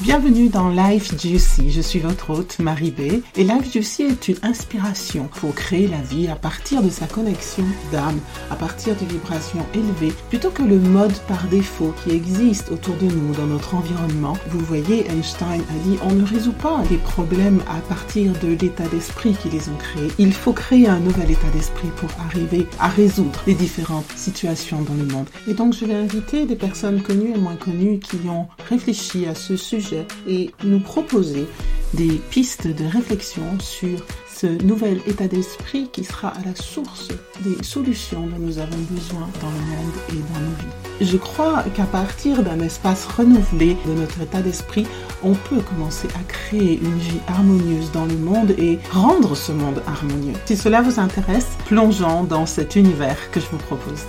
Bienvenue dans Life Juicy. Je suis votre hôte Marie B. Et Life Juicy est une inspiration pour créer la vie à partir de sa connexion d'âme, à partir de vibrations élevées, plutôt que le mode par défaut qui existe autour de nous dans notre environnement. Vous voyez, Einstein a dit on ne résout pas les problèmes à partir de l'état d'esprit qui les ont créés. Il faut créer un nouvel état d'esprit pour arriver à résoudre les différentes situations dans le monde. Et donc je vais inviter des personnes connues et moins connues qui ont réfléchi à ce sujet et nous proposer des pistes de réflexion sur ce nouvel état d'esprit qui sera à la source des solutions dont nous avons besoin dans le monde et dans nos vies. Je crois qu'à partir d'un espace renouvelé de notre état d'esprit, on peut commencer à créer une vie harmonieuse dans le monde et rendre ce monde harmonieux. Si cela vous intéresse, plongeons dans cet univers que je vous propose.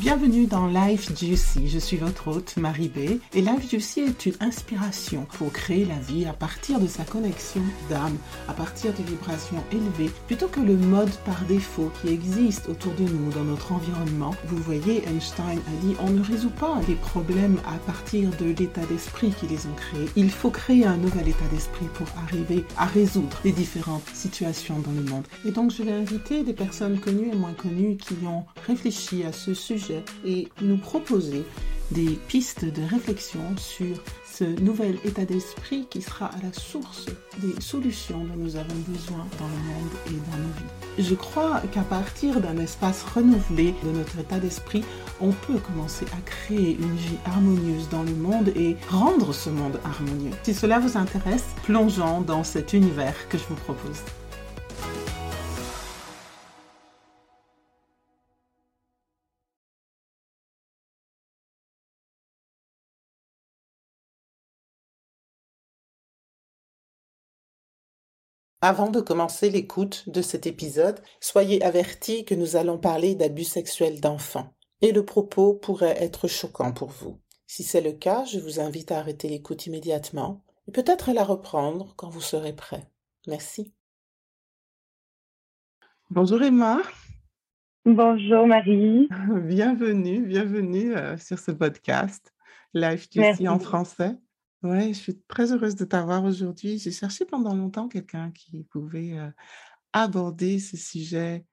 Bienvenue dans Life Juicy. Je suis votre hôte Marie B. Et Life Juicy est une inspiration pour créer la vie à partir de sa connexion d'âme, à partir de vibrations élevées, plutôt que le mode par défaut qui existe autour de nous dans notre environnement. Vous voyez, Einstein a dit on ne résout pas les problèmes à partir de l'état d'esprit qui les ont créés. Il faut créer un nouvel état d'esprit pour arriver à résoudre les différentes situations dans le monde. Et donc je vais inviter des personnes connues et moins connues qui ont réfléchi à ce sujet et nous proposer des pistes de réflexion sur ce nouvel état d'esprit qui sera à la source des solutions dont nous avons besoin dans le monde et dans nos vies. Je crois qu'à partir d'un espace renouvelé de notre état d'esprit, on peut commencer à créer une vie harmonieuse dans le monde et rendre ce monde harmonieux. Si cela vous intéresse, plongeons dans cet univers que je vous propose. Avant de commencer l'écoute de cet épisode, soyez avertis que nous allons parler d'abus sexuels d'enfants et le propos pourrait être choquant pour vous. Si c'est le cas, je vous invite à arrêter l'écoute immédiatement et peut-être à la reprendre quand vous serez prêt. Merci. Bonjour Emma. Bonjour Marie. Bienvenue, bienvenue euh, sur ce podcast Live Juicy en français. Ouais, je suis très heureuse de t'avoir aujourd'hui. J'ai cherché pendant longtemps quelqu'un qui pouvait aborder ce sujet.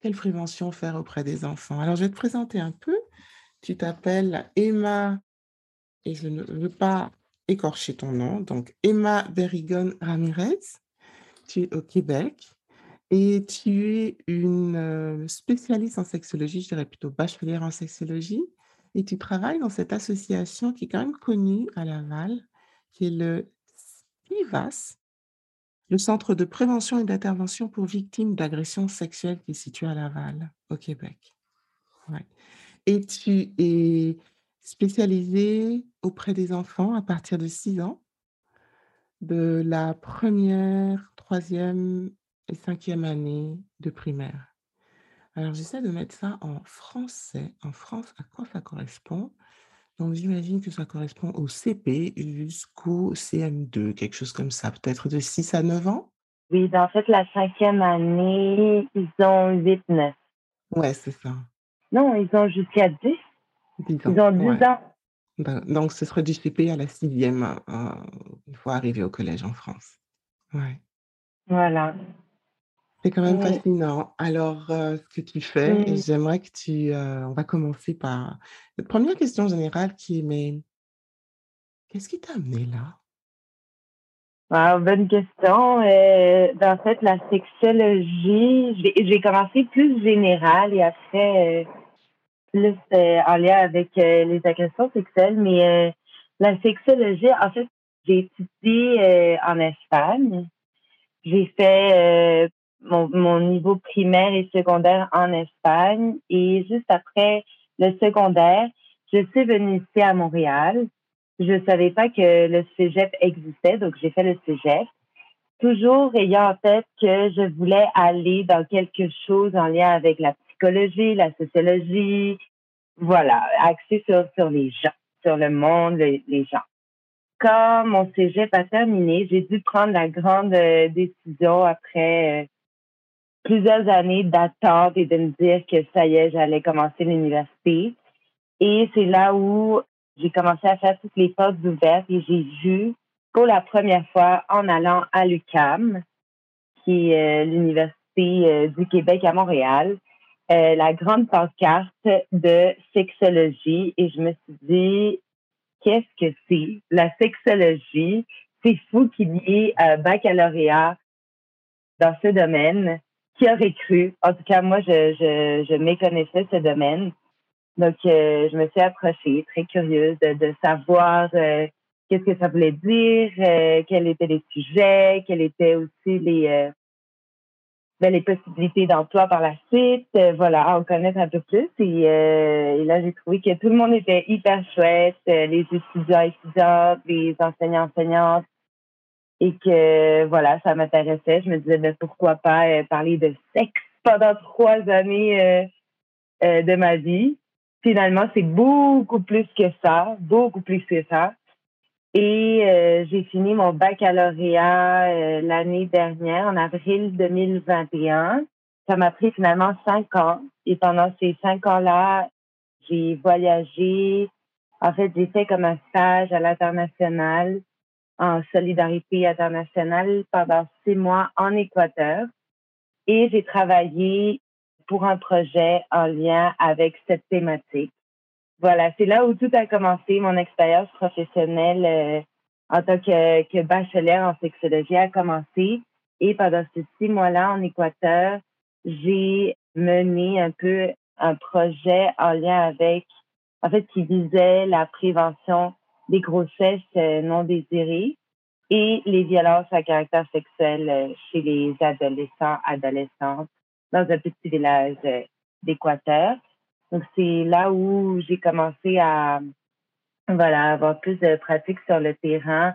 Quelle prévention faire auprès des enfants? Alors, je vais te présenter un peu. Tu t'appelles Emma, et je ne veux pas écorcher ton nom, donc Emma Berrigon Ramirez. Tu es au Québec et tu es une spécialiste en sexologie, je dirais plutôt bachelière en sexologie. Et tu travailles dans cette association qui est quand même connue à Laval, qui est le CIVAS, le Centre de prévention et d'intervention pour victimes d'agressions sexuelles qui est situé à Laval, au Québec. Et tu es spécialisée auprès des enfants à partir de 6 ans, de la première, troisième et cinquième année de primaire. Alors, j'essaie de mettre ça en français. En France, à quoi ça correspond? Donc, j'imagine que ça correspond au CP jusqu'au CM2, quelque chose comme ça, peut-être de 6 à 9 ans? Oui, ben, en fait, la cinquième année, ils ont 8-9. Ouais, c'est ça. Non, ils ont jusqu'à 10. 10 ans. Ils ont 10 ouais. ans. Ben, donc, ce serait du CP à la sixième, euh, une fois arrivé au collège en France. Ouais. Voilà. C'est quand même fascinant. Alors, euh, ce que tu fais, et j'aimerais que tu... euh, on va commencer par cette première question générale qui est, mais qu'est-ce qui t'a amené là? Wow, bonne question. Euh, ben, en fait, la sexologie, j'ai j'ai commencé plus général et après euh, plus en lien avec les agressions sexuelles. Mais la sexologie, en fait, j'ai étudié en Espagne. J'ai fait mon, niveau primaire et secondaire en Espagne et juste après le secondaire, je suis venue ici à Montréal. Je ne savais pas que le cégep existait, donc j'ai fait le cégep. Toujours ayant en tête que je voulais aller dans quelque chose en lien avec la psychologie, la sociologie, voilà, axé sur, sur les gens, sur le monde, le- les gens. Quand mon cégep a terminé, j'ai dû prendre la grande euh, décision après euh, plusieurs années d'attente et de me dire que ça y est, j'allais commencer l'université. Et c'est là où j'ai commencé à faire toutes les portes ouvertes et j'ai vu pour la première fois en allant à l'UCAM, qui est euh, l'Université euh, du Québec à Montréal, euh, la grande pancarte de sexologie et je me suis dit, qu'est-ce que c'est? La sexologie? C'est fou qu'il y ait un baccalauréat dans ce domaine. Qui aurait cru? En tout cas, moi, je, je, je méconnaissais ce domaine. Donc, je me suis approchée, très curieuse de, savoir qu'est-ce que ça voulait dire, quels étaient les sujets, quels étaient aussi les, ben, les possibilités d'emploi par la suite, euh, voilà, en connaître un peu plus. Euh, et, là, j'ai trouvé que tout le monde était hyper chouette, euh, les étudiants, étudiantes, les enseignants, enseignantes, et que voilà, ça m'intéressait. Je me disais, ben, pourquoi pas parler de sexe pendant trois années de ma vie. Finalement, c'est beaucoup plus que ça, beaucoup plus que ça. Et euh, j'ai fini mon baccalauréat euh, l'année dernière, en avril 2021. Ça m'a pris finalement cinq ans. Et pendant ces cinq ans-là, j'ai voyagé. En fait, j'ai fait comme un stage à l'international, en solidarité internationale, pendant six mois en Équateur. Et j'ai travaillé pour un projet en lien avec cette thématique voilà, c'est là où tout a commencé. Mon expérience professionnelle euh, en tant que, que bachelière en sexologie a commencé. Et pendant ces six mois-là en Équateur, j'ai mené un peu un projet en lien avec, en fait, qui visait la prévention des grossesses euh, non désirées et les violences à caractère sexuel euh, chez les adolescents, adolescentes dans un petit village d'Équateur. Donc, c'est là où j'ai commencé à voilà, avoir plus de pratique sur le terrain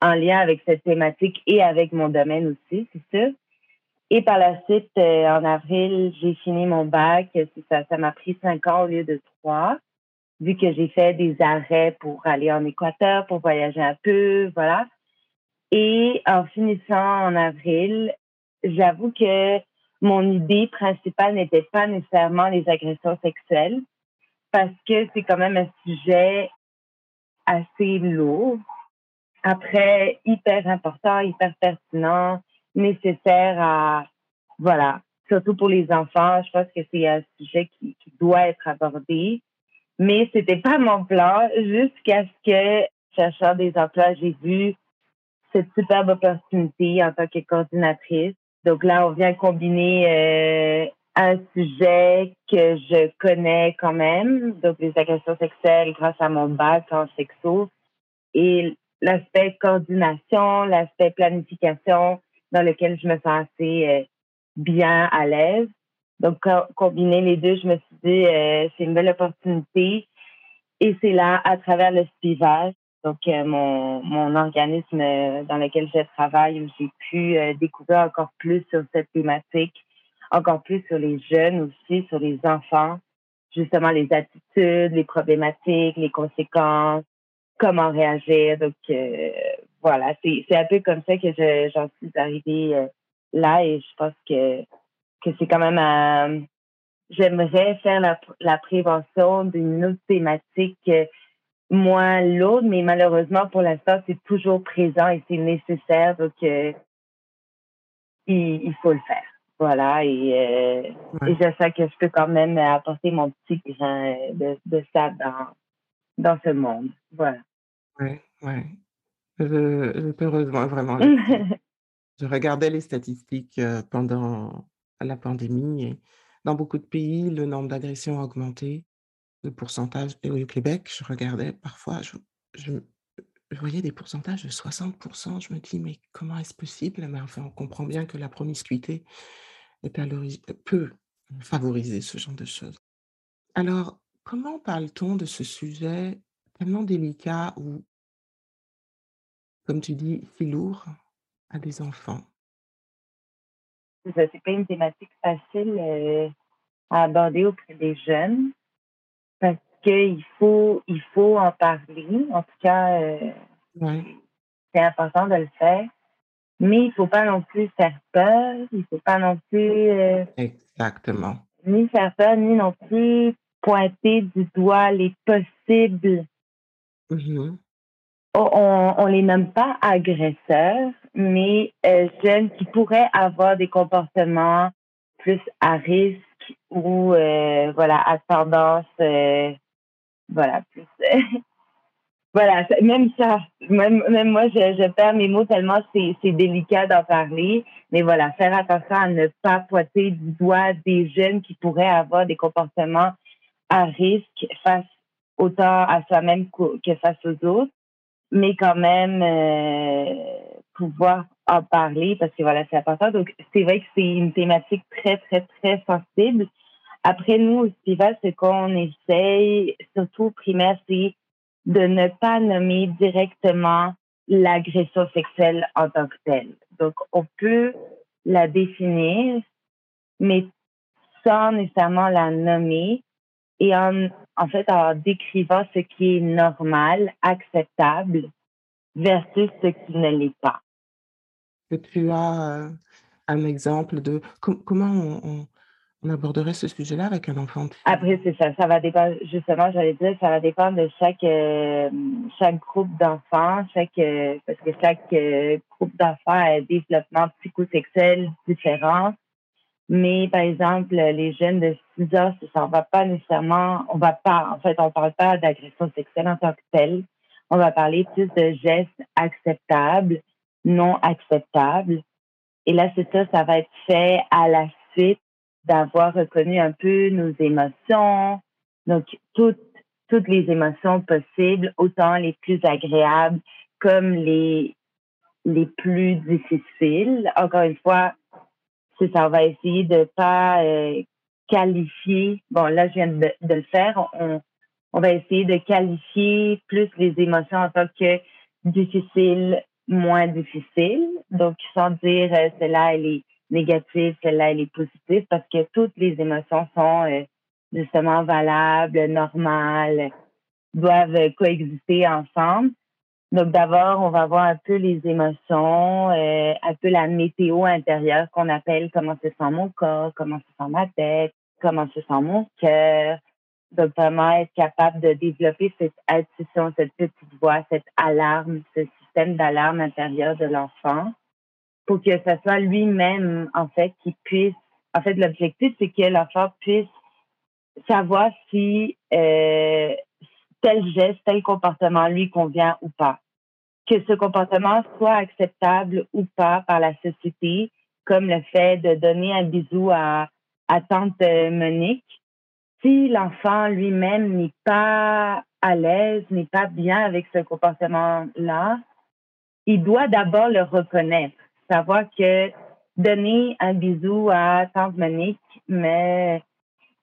en lien avec cette thématique et avec mon domaine aussi, c'est sûr. Et par la suite, euh, en avril, j'ai fini mon bac. Ça m'a pris cinq ans au lieu de trois, vu que j'ai fait des arrêts pour aller en Équateur, pour voyager un peu, voilà. Et en finissant en avril, j'avoue que mon idée principale n'était pas nécessairement les agressions sexuelles, parce que c'est quand même un sujet assez lourd. Après, hyper important, hyper pertinent, nécessaire à, voilà, surtout pour les enfants, je pense que c'est un sujet qui, qui doit être abordé. Mais c'était pas mon plan jusqu'à ce que, cherchant des emplois, j'ai vu cette superbe opportunité en tant que coordinatrice donc là, on vient combiner euh, un sujet que je connais quand même, donc les agressions sexuelles grâce à mon bac en sexo, et l'aspect coordination, l'aspect planification dans lequel je me sens assez euh, bien à l'aise. Donc, combiner les deux, je me suis dit, euh, c'est une belle opportunité. Et c'est là, à travers le spivage, donc euh, mon, mon organisme euh, dans lequel je travaille, où j'ai pu euh, découvrir encore plus sur cette thématique, encore plus sur les jeunes aussi, sur les enfants, justement les attitudes, les problématiques, les conséquences, comment réagir. Donc voilà, c'est un peu comme ça que j'en suis arrivée là et je pense que que c'est quand même j'aimerais faire la, la prévention d'une autre thématique moins lourde, mais malheureusement, pour l'instant, c'est toujours présent et c'est nécessaire. Donc, euh, il, faut le faire. Voilà. Et, euh, et j'espère que je peux quand même apporter mon petit grain de, de ça dans, dans ce monde. Voilà. Oui, oui. Je, je peux vraiment. je regardais les statistiques euh, pendant la pandémie et dans beaucoup de pays, le nombre d'agressions a augmenté de pourcentage. Et au Québec, je regardais parfois, je, voyais des pourcentages de 60%. Je me dis, mais comment est-ce possible? Mais enfin, on comprend bien que la promiscuité est à peut favoriser ce genre de choses. Alors, comment parle-t-on de ce sujet tellement délicat ou, comme tu dis, si lourd à des enfants? C'est pas une thématique facile euh, à aborder auprès des jeunes parce qu'il faut, il faut en parler. En tout cas, euh, c'est important de le faire. Mais il faut pas non plus faire peur, il faut pas non plus... Euh, Exactement. Ni faire peur, ni non plus pointer du doigt les possibles. Mm-hmm. On, on les nomme pas agresseurs, mais euh, jeunes qui pourraient avoir des comportements plus à risque ou euh, voilà à tendance euh, voilà même ça même, moi je, je perds mes mots tellement c'est délicat d'en parler mais voilà faire attention à ne pas pointer du doigt des jeunes qui pourraient avoir des comportements à risque face autant à soi-même que face aux autres mais quand même euh, pouvoir en parler parce que voilà, c'est important. Donc, c'est vrai que c'est une thématique très, très, très sensible. Après, nous, au festival, ce qu'on essaye, surtout primaire, c'est de ne pas nommer directement l'agression sexuelle en tant que telle. Donc, on peut la définir, mais sans nécessairement la nommer et en, en fait, en décrivant ce qui est normal, acceptable versus ce qui ne l'est pas. Que tu as euh, un exemple de comment on, on, aborderait ce sujet-là avec un enfant Après, c'est ça. Ça va dépendre, justement, j'allais dire, ça va dépendre de chaque, euh, chaque groupe d'enfants, chaque, euh, parce que chaque groupe d'enfants a un développement psychosexuel différent. Mais par exemple, les jeunes de 6 ans, ça ne va pas nécessairement, on va pas, en fait, on parle pas d'agression sexuelle en tant que telle. On va parler plus de gestes acceptables, non acceptables. Et là, c'est ça, ça va être fait à la suite d'avoir reconnu un peu nos émotions. Donc, toutes, toutes les émotions possibles, autant les plus agréables comme les, les plus difficiles. Encore une fois, c'est ça, on va essayer de pas euh, qualifier. Bon, là, je viens de, le faire. On, on va essayer de qualifier plus les émotions en tant que difficiles, moins difficiles. Donc, sans dire euh, celle-là, elle est négative, celle-là, elle est positive, parce que toutes les émotions sont euh, justement valables, normales, doivent coexister ensemble. Donc d'abord, on va voir un peu les émotions, euh, un peu la météo intérieure qu'on appelle comment se sent mon corps, comment se sent ma tête, comment se sent mon cœur. Donc vraiment être capable de développer cette intuition, cette petite voix, cette alarme, ce système d'alarme intérieur de l'enfant pour que ce soit lui-même, en fait, qui puisse... En fait, l'objectif, c'est que l'enfant puisse savoir si euh, tel geste, tel comportement lui convient ou pas. Que ce comportement soit acceptable ou pas par la société, comme le fait de donner un bisou à, tante Monique. Si l'enfant lui-même n'est pas à l'aise, n'est pas bien avec ce comportement-là, il doit d'abord le reconnaître, savoir que donner un bisou à tante Monique me,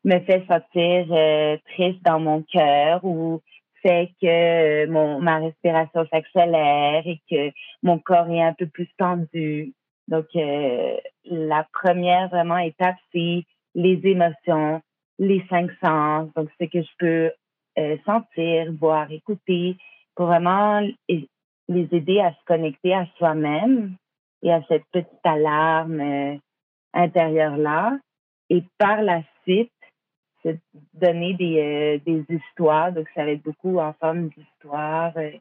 me fait sentir euh, triste dans mon cœur ou fait que euh, mon, ma respiration s'accélère et que mon corps est un peu plus tendu. Donc, euh, la première vraiment étape, c'est les émotions, les cinq sens. Donc, ce que je peux euh, sentir, voir, écouter, pour vraiment les aider à se connecter à soi-même et à cette petite alarme intérieure-là. Et par la suite, donner des, euh, des histoires. Donc, ça va être beaucoup en forme d'histoire. Euh,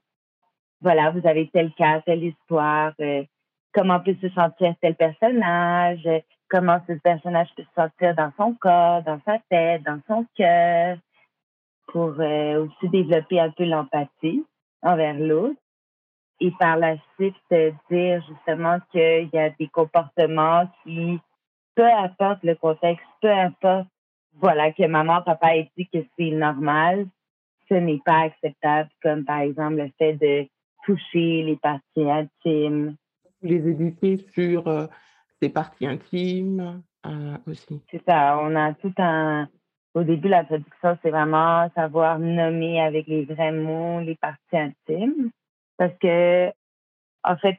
voilà, vous avez tel cas, telle histoire. Euh, comment peut se sentir tel personnage? comment ce personnage peut se sentir dans son corps, dans sa tête, dans son cœur, pour aussi développer un peu l'empathie envers l'autre. Et par la suite, dire justement qu'il y a des comportements qui, peu importe le contexte, peu importe voilà, que maman, papa ait dit que c'est normal, ce n'est pas acceptable, comme par exemple le fait de toucher les parties intimes. Les éduquer sur euh, les parties intimes euh, aussi. C'est ça, on a tout un... Au début, la traduction, c'est vraiment savoir nommer avec les vrais mots les parties intimes. Parce que, en fait,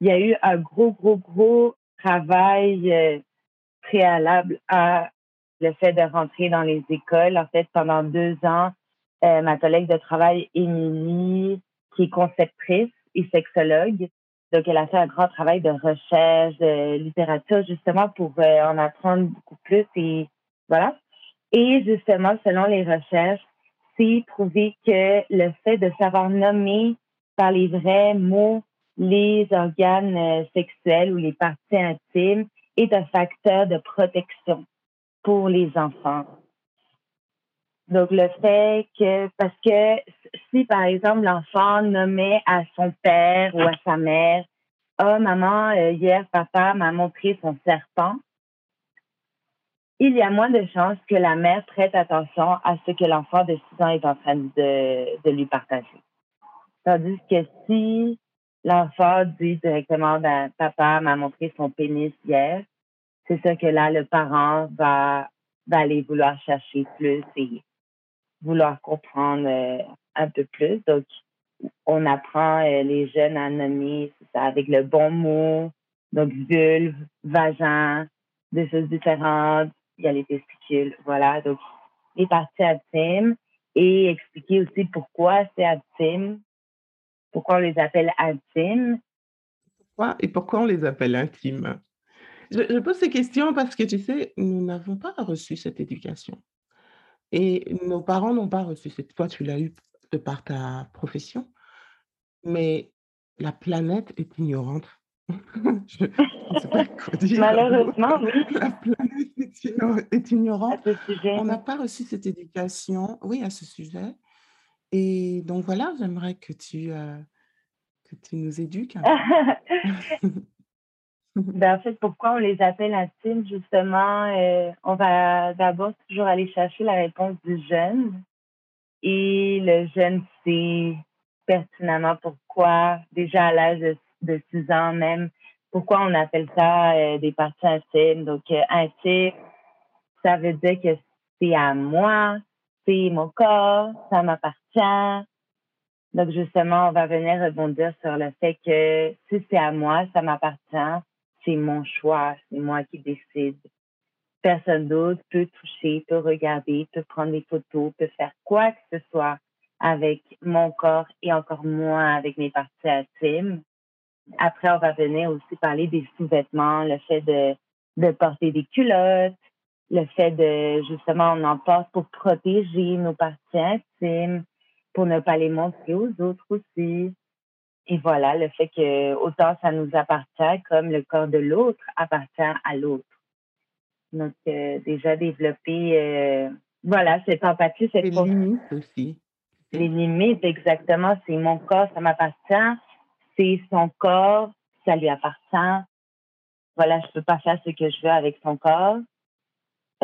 il y a eu un gros, gros, gros travail euh, préalable à le fait de rentrer dans les écoles. En fait, pendant deux ans, euh, ma collègue de travail, Émilie, qui est conceptrice et sexologue, Donc, elle a fait un grand travail de recherche, de littérature, justement, pour euh, en apprendre beaucoup plus. Et voilà. Et justement, selon les recherches, c'est prouvé que le fait de savoir nommer par les vrais mots les organes euh, sexuels ou les parties intimes est un facteur de protection pour les enfants. Donc, le fait que, parce que si, par exemple, l'enfant nommait à son père ou à sa mère, oh, maman, euh, hier, papa m'a montré son serpent, il y a moins de chances que la mère prête attention à ce que l'enfant de 6 ans est en train de, de lui partager. Tandis que si l'enfant dit directement, ben, papa m'a montré son pénis hier, c'est ça que là, le parent va, va aller vouloir chercher plus et vouloir comprendre euh, un peu plus. Donc, on apprend euh, les jeunes à nommer ça, avec le bon mot. Donc, vulve, vagin, des choses différentes. Il y a les testicules, voilà. Donc, les parties intimes et expliquer aussi pourquoi c'est intime, pourquoi on les appelle intimes. Pourquoi et pourquoi on les appelle intimes? Je, je pose ces questions parce que, tu sais, nous n'avons pas reçu cette éducation. Et nos parents n'ont pas reçu cette toi, tu l'as eu de par ta profession, mais la planète est ignorante. Je pas quoi dire. Malheureusement, oui. La planète est est ignorante. À ce sujet, On n'a pas reçu cette éducation, oui, à ce sujet. Et donc voilà, j'aimerais que tu, heu, que tu nous éduques. Ben, en fait, pourquoi on les appelle intimes, justement, euh, on va d'abord toujours aller chercher la réponse du jeune. Et le jeune sait pertinemment pourquoi, déjà à l'âge de, de 6 ans même, pourquoi on appelle ça euh, des parties intimes. Donc, euh, intime, ça veut dire que c'est à moi, c'est mon corps, ça m'appartient. Donc, justement, on va venir rebondir sur le fait que si c'est à moi, ça m'appartient, c'est mon choix, c'est moi qui décide. Personne d'autre peut toucher, peut regarder, peut prendre des photos, peut faire quoi que ce soit avec mon corps et encore moins avec mes parties intimes. Après, on va venir aussi parler des sous-vêtements, le fait de, porter des culottes, le fait de, justement, on en porte pour protéger nos parties intimes, pour ne pas les montrer aux autres aussi. Et voilà, le fait que autant ça nous appartient comme le corps de l'autre appartient à l'autre. Donc, euh, déjà développer, euh, voilà, cette empathie, cette Les limites aussi, les limites, exactement, c'est mon corps, ça m'appartient, c'est son corps, ça lui appartient. Voilà, je peux pas faire ce que je veux avec son corps.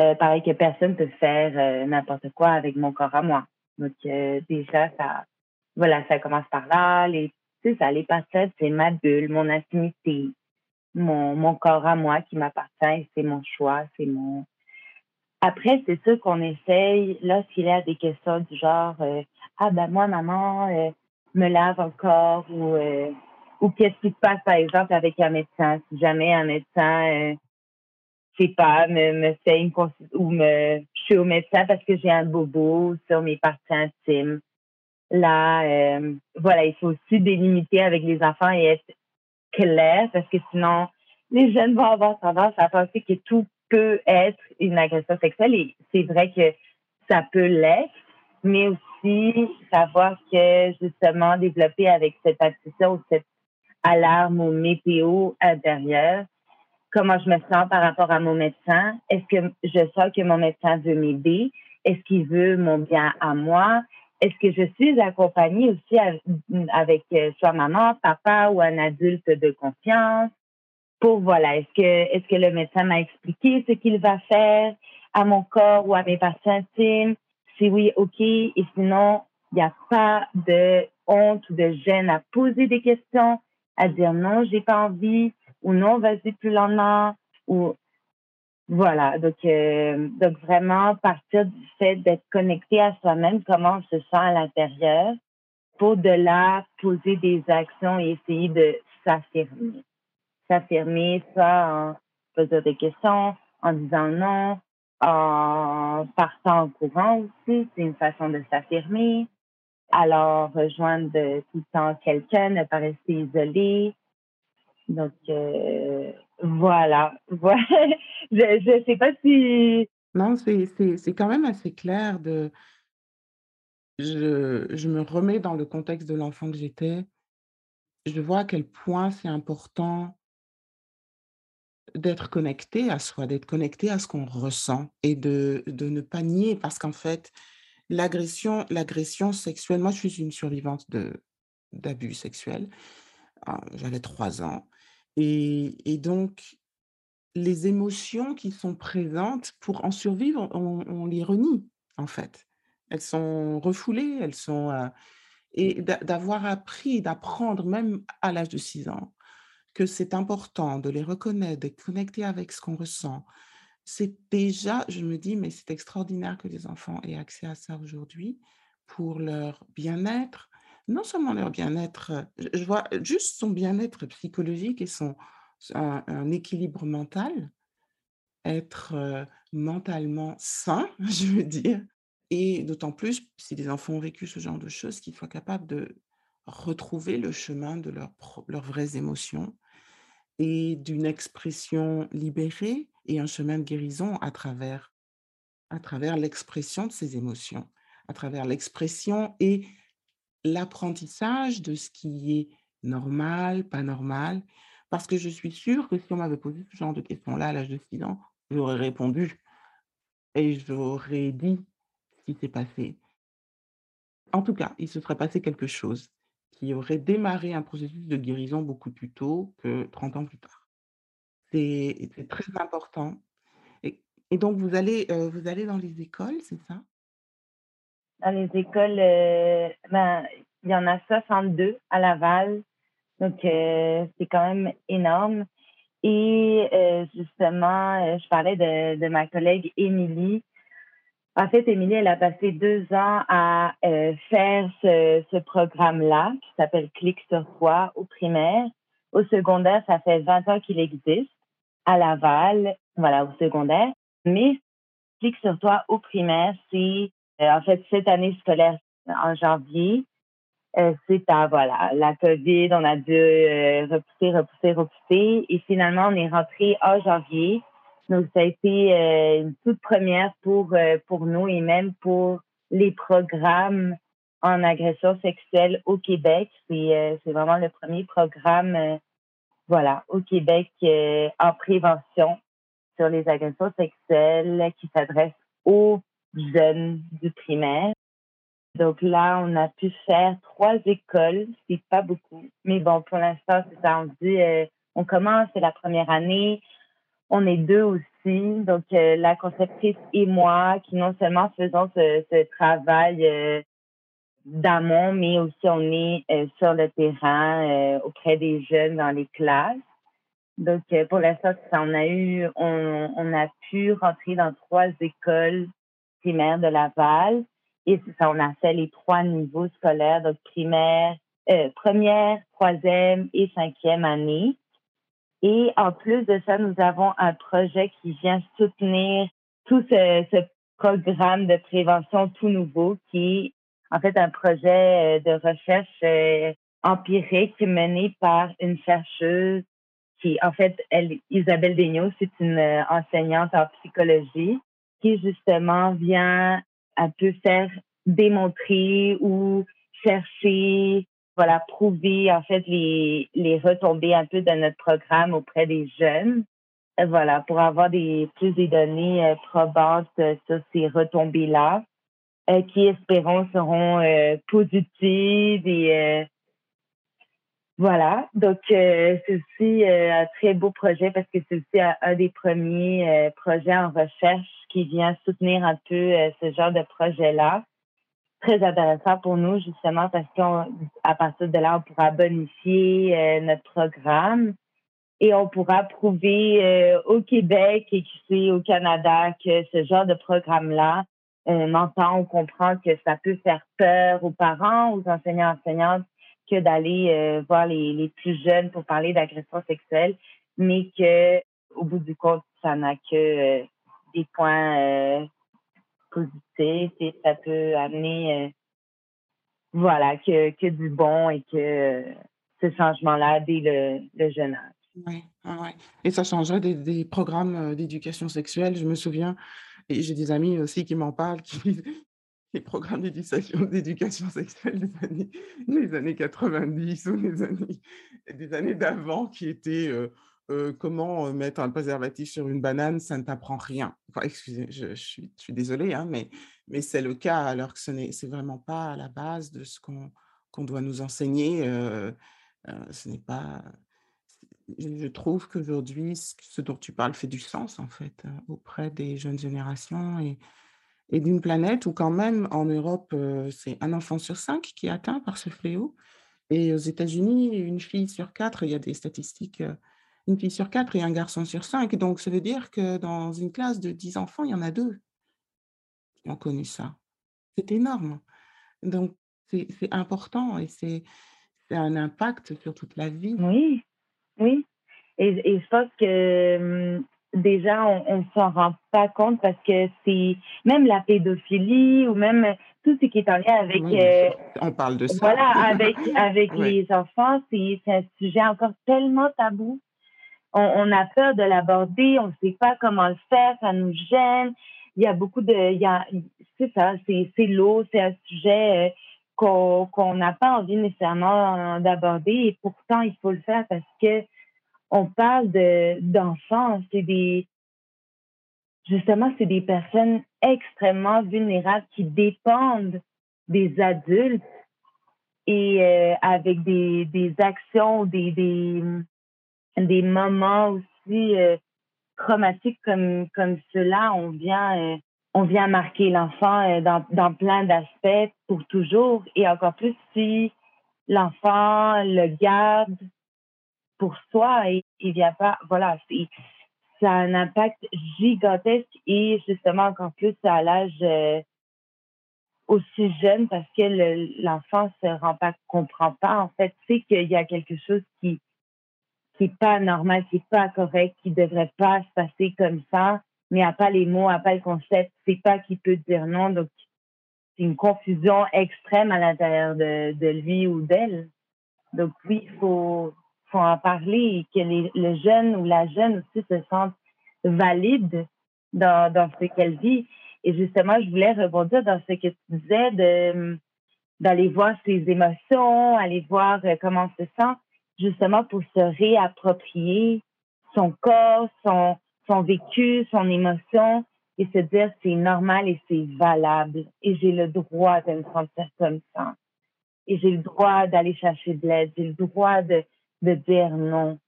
Euh, pareil que personne peut faire n'importe quoi avec mon corps à moi. Donc, déjà, ça, voilà, ça commence par là. Les, sais, ça, les c'est ma bulle, mon intimité, mon, mon corps à moi qui m'appartient, c'est mon choix, c'est mon, après, c'est sûr qu'on essaye, lorsqu'il y a des questions du genre euh, Ah ben moi, maman, euh, me lave encore ou euh, ou qu'est-ce qui se passe, par exemple, avec un médecin, si jamais un médecin je sais pas, me, me fait une ou me je suis au médecin parce que j'ai un bobo sur mes parties intimes. Là, euh, voilà, il faut aussi délimiter avec les enfants et être clair parce que sinon, les jeunes vont avoir tendance à penser que tout peut être une agression sexuelle et c'est vrai que ça peut l'être, mais aussi savoir que justement développer avec cette intuition ou cette alarme ou météo intérieure, comment je me sens par rapport à mon médecin? Est-ce que je sens que mon médecin veut m'aider? Est-ce qu'il veut mon bien à moi? Est-ce que je suis accompagnée aussi avec, euh, soit maman, papa ou un adulte de confiance? Pour voilà, est-ce que est-ce que le médecin m'a expliqué ce qu'il va faire à mon corps ou à mes parties intimes? Si oui, ok. Et sinon, il n'y a pas de honte ou de gêne à poser des questions, à dire non, j'ai pas envie ou non, vas-y plus lentement ou voilà. Donc, euh, donc vraiment partir du fait d'être connecté à soi-même, comment on se sent à l'intérieur, pour de là poser des actions et essayer de s'affirmer. S'affirmer, soit en posant des questions, en disant non, en partant en courant aussi, c'est une façon de s'affirmer. Alors, rejoindre tout le temps quelqu'un, ne pas rester isolé. Donc, euh, voilà. je ne sais pas si... Non, c'est quand même assez clair de... Je, je me remets dans le contexte de l'enfant que j'étais. Je vois à quel point c'est important d'être connecté à soi, d'être connecté à ce qu'on ressent et de, de ne pas nier parce qu'en fait, l'agression, l'agression sexuelle, moi je suis une survivante d'abus sexuels, ah, j'avais trois ans. Et, et, donc, les émotions qui sont présentes, pour en survivre, on, les renie, en fait. Elles sont refoulées, elles sont... Euh, et d'avoir appris, d'apprendre, même à l'âge de six ans, que c'est important de les reconnaître, de connecter avec ce qu'on ressent. C'est déjà, je me dis, mais c'est extraordinaire que les enfants aient accès à ça aujourd'hui pour leur bien-être, non seulement leur bien-être, je vois juste son bien-être psychologique et son un, équilibre mental, être mentalement sain, je veux dire, et d'autant plus si les enfants ont vécu ce genre de choses, qu'ils soient capables de retrouver le chemin de leurs vraies émotions et d'une expression libérée et un chemin de guérison à travers, à travers l'expression de ces émotions, à travers l'expression et l'apprentissage de ce qui est normal, pas normal. Parce que je suis sûre que si on m'avait posé ce genre de questions-là à l'âge de 6 ans, j'aurais répondu et j'aurais dit ce qui s'est passé. En tout cas, il se serait passé quelque chose qui aurait démarré un processus de guérison beaucoup plus tôt que 30 ans plus tard. C'est très important. Et, donc, vous allez, euh, vous allez dans les écoles, c'est ça? Dans les écoles, euh, ben, il y en a 62 à Laval. Donc, euh, c'est quand même énorme. Et justement, je parlais de, de ma collègue Émilie en fait, Émilie, elle a passé deux ans à euh, faire ce, ce programme-là qui s'appelle Clic sur toi au primaire. Au secondaire, ça fait 20 ans qu'il existe à Laval, voilà, au secondaire. Mais Clic sur toi au primaire, c'est euh, en fait cette année scolaire en janvier. Euh, c'est à voilà la COVID, on a dû repousser, repousser, repousser, et finalement on est rentré en janvier. Donc, ça a été euh, une toute première pour, euh, pour nous et même pour les programmes en agression sexuelle au Québec. C'est euh, vraiment le premier programme voilà, au Québec en prévention sur les agressions sexuelles qui s'adresse aux jeunes du primaire. Donc là, on a pu faire trois écoles, c'est pas beaucoup, mais bon, pour l'instant, c'est. On dit, on commence, c'est la première année, on est deux aussi, donc euh, la conceptrice et moi, qui non seulement faisons ce, travail euh, d'amont, mais aussi on est euh, sur le terrain auprès des jeunes dans les classes. Donc pour l'instant, on a eu, on, a pu rentrer dans trois écoles primaires de Laval et ça, on a fait les trois niveaux scolaires, donc primaire, première, troisième et cinquième année. Et en plus de ça, nous avons un projet qui vient soutenir tout ce, programme de prévention tout nouveau qui est en fait un projet euh, de recherche euh, empirique mené par une chercheuse qui, en fait, elle, Isabelle Daigneault, c'est une euh, enseignante en psychologie qui justement vient un peu faire démontrer ou chercher voilà, prouver en fait les, les retombées un peu de notre programme auprès des jeunes. Euh, voilà, pour avoir des plus des données euh, probantes euh, sur ces retombées-là, qui espérons seront positives et voilà. Donc c'est aussi un très beau projet parce que c'est aussi un, des premiers projets en recherche qui vient soutenir un peu ce genre de projet-là très intéressant pour nous, justement, parce qu'à partir de là, on pourra bonifier euh, notre programme et on pourra prouver euh, au Québec et qui au Canada que ce genre de programme-là, on entend, on comprend que ça peut faire peur aux parents, aux enseignants, enseignantes, que d'aller euh, voir les, plus jeunes pour parler d'agression sexuelle, mais que au bout du compte, ça n'a que des points positif et ça peut amener euh, voilà que, que du bon et que ce changement-là dès le, jeune âge. Ouais, ouais et ça changerait des programmes, d'éducation sexuelle. Je me souviens et j'ai des amis aussi qui m'en parlent, qui les programmes d'éducation sexuelle des années les années 90 ou les années des années d'avant qui étaient, heu heu, comment, heu, mettre un préservatif sur une banane, ça ne t'apprend rien. Excusez, je suis désolée, hein, mais mais c'est le cas alors que ce n'est vraiment pas à la base de ce qu'on qu'on doit nous enseigner, ce n'est pas je trouve qu'aujourd'hui, ce ce dont tu parles fait du sens, en fait, auprès des jeunes générations et et d'une planète où quand même en Europe, heu, c'est un enfant sur 5 qui est atteint par ce fléau et aux États-Unis, une fille sur 4, il y a des statistiques, heu, une fille sur 4 et un garçon sur 5. Donc ça veut dire que dans une classe de 10 enfants, il y en a 2 qui ont connu ça. C'est énorme. Donc c'est important et c'est c'est un impact sur toute la vie. Oui, oui. Et, et je pense que hum, déjà, on ne s'en rend pas compte parce que c'est même la pédophilie ou même tout ce qui est en lien avec Oui, euh. On parle de ça. voilà avec avec les enfants, c'est un sujet encore tellement tabou. On, on a peur de l'aborder, on ne sait pas comment le faire, ça nous gêne. Il y a beaucoup de, c'est ça, c'est lourd, c'est un sujet euh, qu'on n'a pas envie nécessairement d'aborder et pourtant il faut le faire parce que on parle de d'enfants, c'est des justement c'est des personnes extrêmement vulnérables qui dépendent des adultes et euh, avec des, actions, des, des, des moments aussi euh, traumatiques comme, comme cela, on vient, euh, on vient marquer l'enfant dans plein d'aspects pour toujours. Et encore plus si l'enfant le garde pour soi et il vient pas, voilà, c'est, ça a un impact gigantesque et justement encore plus à l'âge euh, aussi jeune parce que le- l'enfant se rend pas, comprend pas en fait, c'est qu'il y a quelque chose qui qui pas normal, qui est pas correct, qui devrait pas se passer comme ça, mais a pas les mots, a pas le concept, sait pas qu'il peut dire non, donc c'est une confusion extrême à l'intérieur de lui ou d'elle. Donc oui, il faut, faut en parler et que les, le jeune ou la jeune aussi se sente valide dans, ce qu'elle vit. Et justement, je voulais rebondir dans ce que tu disais d'aller voir ses émotions, aller voir euh, comment on se sent, justement pour se réapproprier son corps, son, son vécu, son émotion et se dire c'est normal et c'est valable. Et j'ai le droit de me sentir comme ça. Et j'ai le droit d'aller chercher de l'aide, j'ai le droit de, de dire non.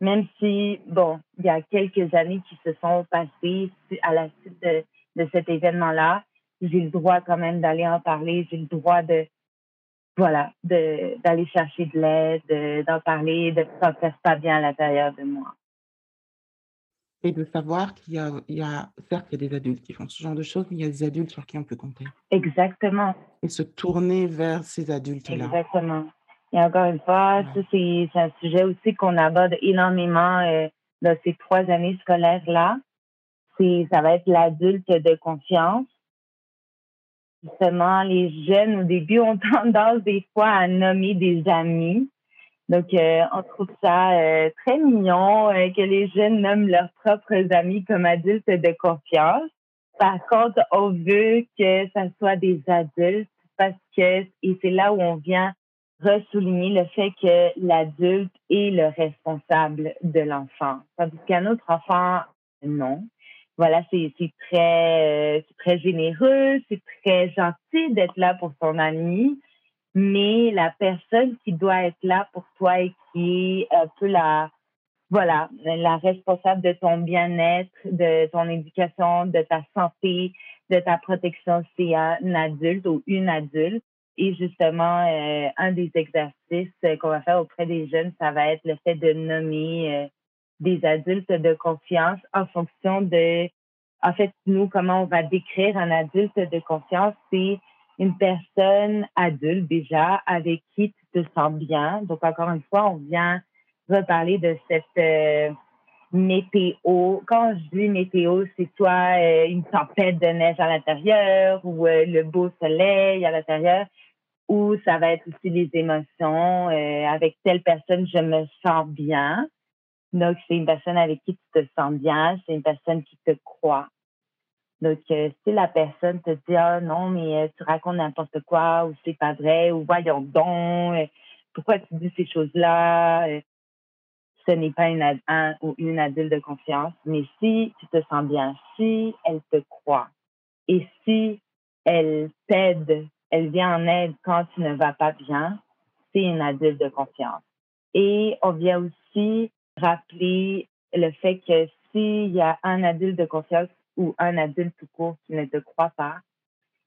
Même si, bon, il y a quelques années qui se sont passées à la suite de, de cet événement-là, j'ai le droit quand même d'aller en parler, j'ai le droit de, voilà, de, d'aller chercher de l'aide, de- d'en parler, de me sentir pas bien à l'intérieur de moi. Et de savoir qu'il y a il y a certes, il y a des adultes qui font ce genre de choses, mais il y a des adultes sur qui on peut compter Exactement. et se tourner vers ces adultes-là. Exactement. Et encore une fois, ça, c'est un sujet aussi qu'on aborde énormément euh, dans ces trois années scolaires-là. C'est, ça va être l'adulte de confiance. Justement, les jeunes, au début, ont tendance des fois à nommer des amis. Donc, euh, on trouve ça euh, très mignon que les jeunes nomment leurs propres amis comme adultes de confiance. Par contre, on veut que ça soit des adultes parce que, et c'est là où on vient ressouligner le fait que l'adulte est le responsable de l'enfant. Tandis qu'un autre enfant, non. Voilà, c'est très, euh, très généreux, c'est très gentil d'être là pour son ami, mais la personne qui doit être là pour toi et qui est un peu la, voilà, la responsable de ton bien-être, de ton éducation, de ta santé, de ta protection, c'est un adulte ou une adulte. Et justement, euh, un des exercices euh, qu'on va faire auprès des jeunes, ça va être le fait de nommer euh, des adultes de confiance en fonction de, en fait, nous, comment on va décrire un adulte de confiance, c'est une personne adulte déjà avec qui tu te sens bien. Donc, encore une fois, on vient reparler de cette météo. Quand je dis météo, c'est soit une tempête de neige à l'intérieur ou le beau soleil à l'intérieur, ou ça va être aussi les émotions. euh, avec telle personne, je me sens bien. Donc, c'est une personne avec qui tu te sens bien, c'est une personne qui te croit. Donc, euh, si la personne te dit, ah non, mais euh, tu racontes n'importe quoi, ou c'est pas vrai, ou voyons donc, euh, pourquoi tu dis ces choses-là, ce n'est pas une, un ou une adulte de confiance. Mais si tu te sens bien, si elle te croit, et si elle t'aide, elle vient en aide quand tu ne vas pas bien, c'est une adulte de confiance. Et on vient aussi rappeler le fait que s'il y a un adulte de confiance ou un adulte tout court qui ne te croit pas,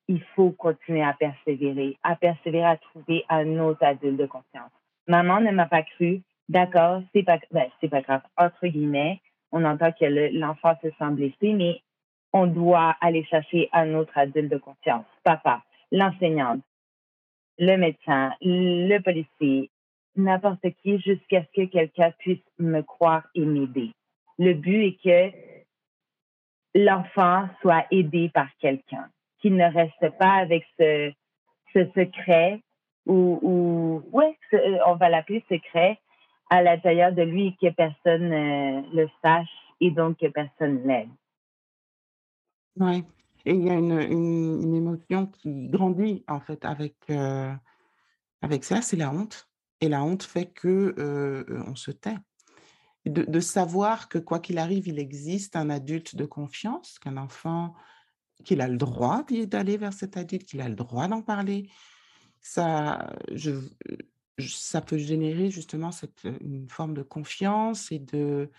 il faut continuer à persévérer, à persévérer à trouver un autre adulte de confiance. Maman ne m'a pas cru, d'accord, c'est pas, ben, pas grave, entre guillemets, on entend que l'enfant se sent blessé, mais on doit aller chercher un autre adulte de confiance. Papa, l'enseignante, le médecin, le policier, n'importe qui jusqu'à ce que quelqu'un puisse me croire et m'aider. Le but est que l'enfant soit aidé par quelqu'un, qu'il ne reste pas avec ce, secret ou, ou ouais, on va l'appeler secret à l'intérieur de lui que personne euh, le sache et donc que personne l'aide. Oui. Et il y a une, émotion qui grandit en fait avec, euh, avec ça, c'est la honte. Et la honte fait que euh, on se tait de, savoir que quoi qu'il arrive, il existe un adulte de confiance, qu'un enfant, qu'il a le droit d'aller vers cet adulte, qu'il a le droit d'en parler, ça, ça peut générer justement cette, une forme de confiance et de,